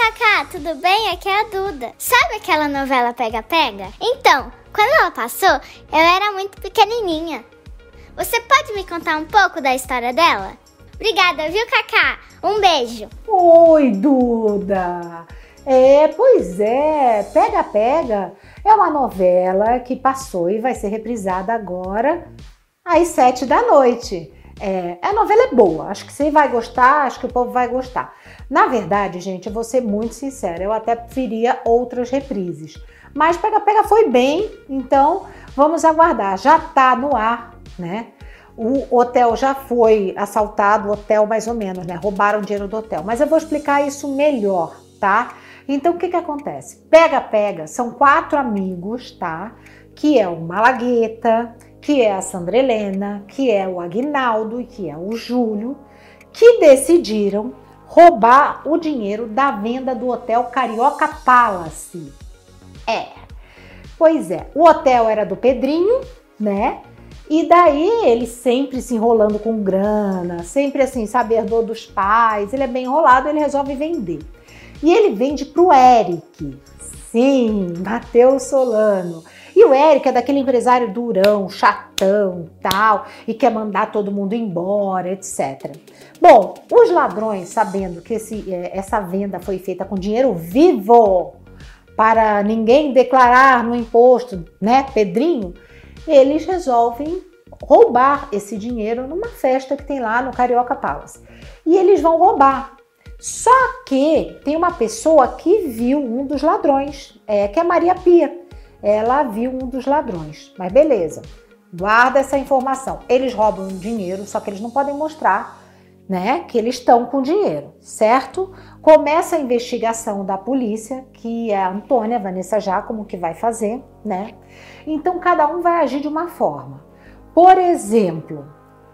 Cacá, tudo bem? Aqui é a Duda. Sabe aquela novela Pega Pega? Então, quando ela passou, eu era muito pequenininha. Você pode me contar um pouco da história dela? Obrigada, viu, Cacá? Um beijo. Oi, Duda. É, pois é, Pega Pega é uma novela que passou e vai ser reprisada agora às sete da noite. É, a novela é boa, acho que você vai gostar, acho que o povo vai gostar. Na verdade, gente, eu vou ser muito sincera, eu até preferia outras reprises. Mas Pega Pega foi bem, então vamos aguardar. Já tá no ar, né? O hotel já foi assaltado, o hotel mais ou menos, né? Roubaram dinheiro do hotel. Mas eu vou explicar isso melhor, tá? Então o que que acontece? Pega Pega são quatro amigos, tá? Que é o Malagueta, que é a Sandra Helena, que é o Aguinaldo e que é o Júlio, que decidiram roubar o dinheiro da venda do hotel Carioca Palace. É. Pois é, o hotel era do Pedrinho, né? E daí ele sempre se enrolando com grana, sempre assim, sabedor dos pais, ele é bem enrolado, ele resolve vender. E ele vende pro Eric. Sim, Matheus Solano. E o Eric é daquele empresário durão, chatão, tal, e quer mandar todo mundo embora, etc. Bom, os ladrões, sabendo que esse, é, essa venda foi feita com dinheiro vivo, para ninguém declarar no imposto, né, Pedrinho, eles resolvem roubar esse dinheiro numa festa que tem lá no Carioca Palace. E eles vão roubar. Só que tem uma pessoa que viu um dos ladrões, é, que é Maria Pia ela viu um dos ladrões. Mas beleza, guarda essa informação. Eles roubam dinheiro, só que eles não podem mostrar né, que eles estão com dinheiro, certo? Começa a investigação da polícia, que é a Antônia Vanessa Giacomo que vai fazer, né? Então cada um vai agir de uma forma. Por exemplo,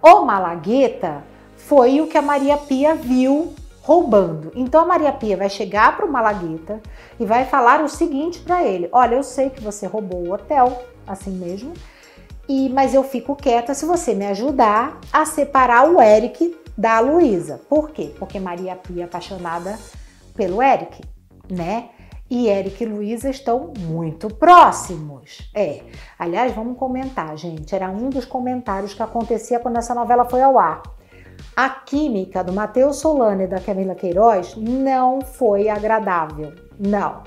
o Malagueta foi o que a Maria Pia viu roubando. Então a Maria Pia vai chegar para o Malagueta e vai falar o seguinte para ele: Olha, eu sei que você roubou o hotel, assim mesmo, e mas eu fico quieta se você me ajudar a separar o Eric da Luísa. Por quê? Porque Maria Pia é apaixonada pelo Eric, né? E Eric e Luísa estão muito próximos. É. Aliás, vamos comentar, gente. Era um dos comentários que acontecia quando essa novela foi ao ar. A química do Matheus Solano e da Camila Queiroz não foi agradável. Não.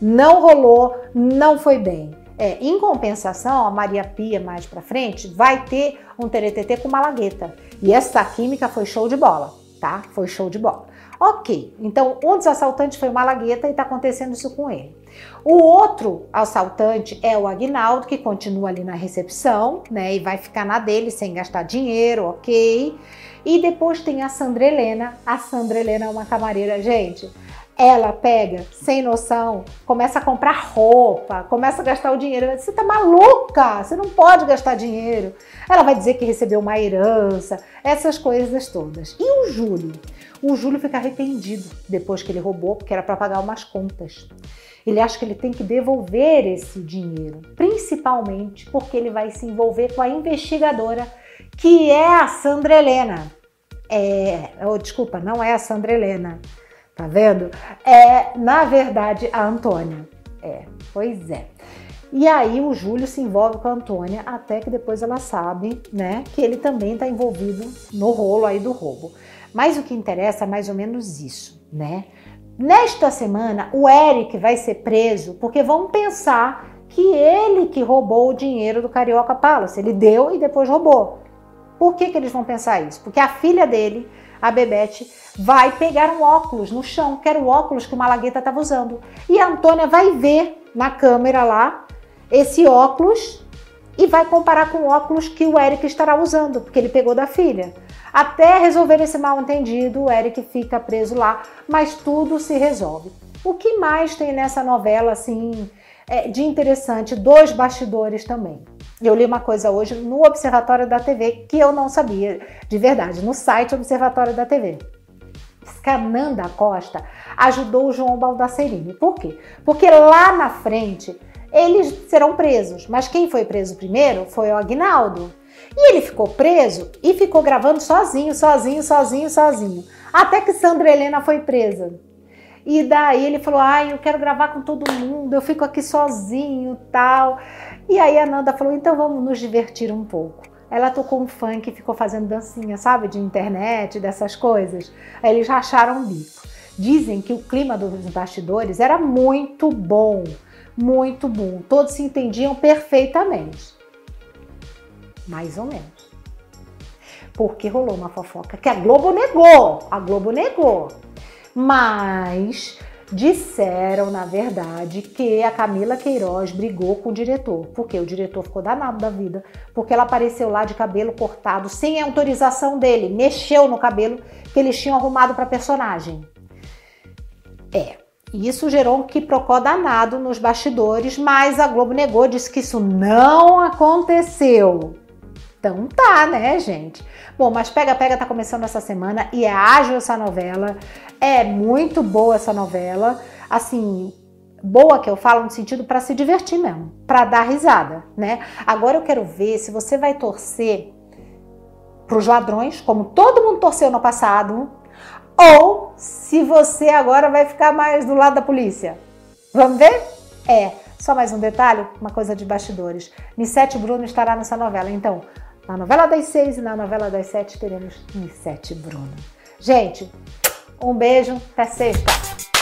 Não rolou, não foi bem. É, em compensação, a Maria Pia mais para frente vai ter um TTT com Malagueta. E essa química foi show de bola, tá? Foi show de bola. Ok, então um dos assaltantes foi o Malagueta e está acontecendo isso com ele. O outro assaltante é o Agnaldo, que continua ali na recepção, né? E vai ficar na dele sem gastar dinheiro, ok. E depois tem a Sandra Helena. A Sandra Helena é uma camareira, gente. Ela pega, sem noção, começa a comprar roupa, começa a gastar o dinheiro. Você tá maluca? Você não pode gastar dinheiro. Ela vai dizer que recebeu uma herança, essas coisas todas. E o Júlio? O Júlio fica arrependido depois que ele roubou, porque era para pagar umas contas. Ele acha que ele tem que devolver esse dinheiro, principalmente porque ele vai se envolver com a investigadora que é a Sandra Helena. É, oh, desculpa, não é a Sandra Helena, tá vendo? É, na verdade, a Antônia. É, pois é. E aí o Júlio se envolve com a Antônia até que depois ela sabe, né, que ele também está envolvido no rolo aí do roubo. Mas o que interessa é mais ou menos isso, né? Nesta semana, o Eric vai ser preso porque vão pensar que ele que roubou o dinheiro do Carioca Palace. Ele deu e depois roubou. Por que, que eles vão pensar isso? Porque a filha dele, a Bebete, vai pegar um óculos no chão, que era o óculos que o Malagueta estava usando. E a Antônia vai ver na câmera lá esse óculos e vai comparar com o óculos que o Eric estará usando, porque ele pegou da filha. Até resolver esse mal entendido, o Eric fica preso lá, mas tudo se resolve. O que mais tem nessa novela, assim, é, de interessante? Dois bastidores também. Eu li uma coisa hoje no Observatório da TV que eu não sabia, de verdade, no site Observatório da TV. Scananda Costa ajudou o João Baldacerini. Por quê? Porque lá na frente eles serão presos, mas quem foi preso primeiro foi o Agnaldo. E ele ficou preso e ficou gravando sozinho, sozinho, sozinho, sozinho. Até que Sandra Helena foi presa. E daí ele falou: ai, eu quero gravar com todo mundo, eu fico aqui sozinho tal. E aí a Nanda falou: então vamos nos divertir um pouco. Ela tocou um funk e ficou fazendo dancinha, sabe, de internet, dessas coisas. Aí eles racharam o bico. Dizem que o clima dos bastidores era muito bom, muito bom. Todos se entendiam perfeitamente. Mais ou menos. Porque rolou uma fofoca que a Globo negou. A Globo negou. Mas disseram, na verdade, que a Camila Queiroz brigou com o diretor, porque o diretor ficou danado da vida, porque ela apareceu lá de cabelo cortado sem autorização dele, mexeu no cabelo que eles tinham arrumado para personagem. É, isso gerou um quiprocó danado nos bastidores, mas a Globo negou, disse que isso não aconteceu. Então tá, né, gente? Bom, mas Pega Pega tá começando essa semana e é ágil essa novela. É muito boa essa novela. Assim, boa que eu falo no sentido para se divertir mesmo, para dar risada, né? Agora eu quero ver se você vai torcer para os ladrões, como todo mundo torceu no passado, ou se você agora vai ficar mais do lado da polícia. Vamos ver? É, só mais um detalhe, uma coisa de bastidores. Nissete Bruno estará nessa novela, então na novela das seis e na novela das sete teremos Nissete Bruno. Gente, um beijo, até sexta!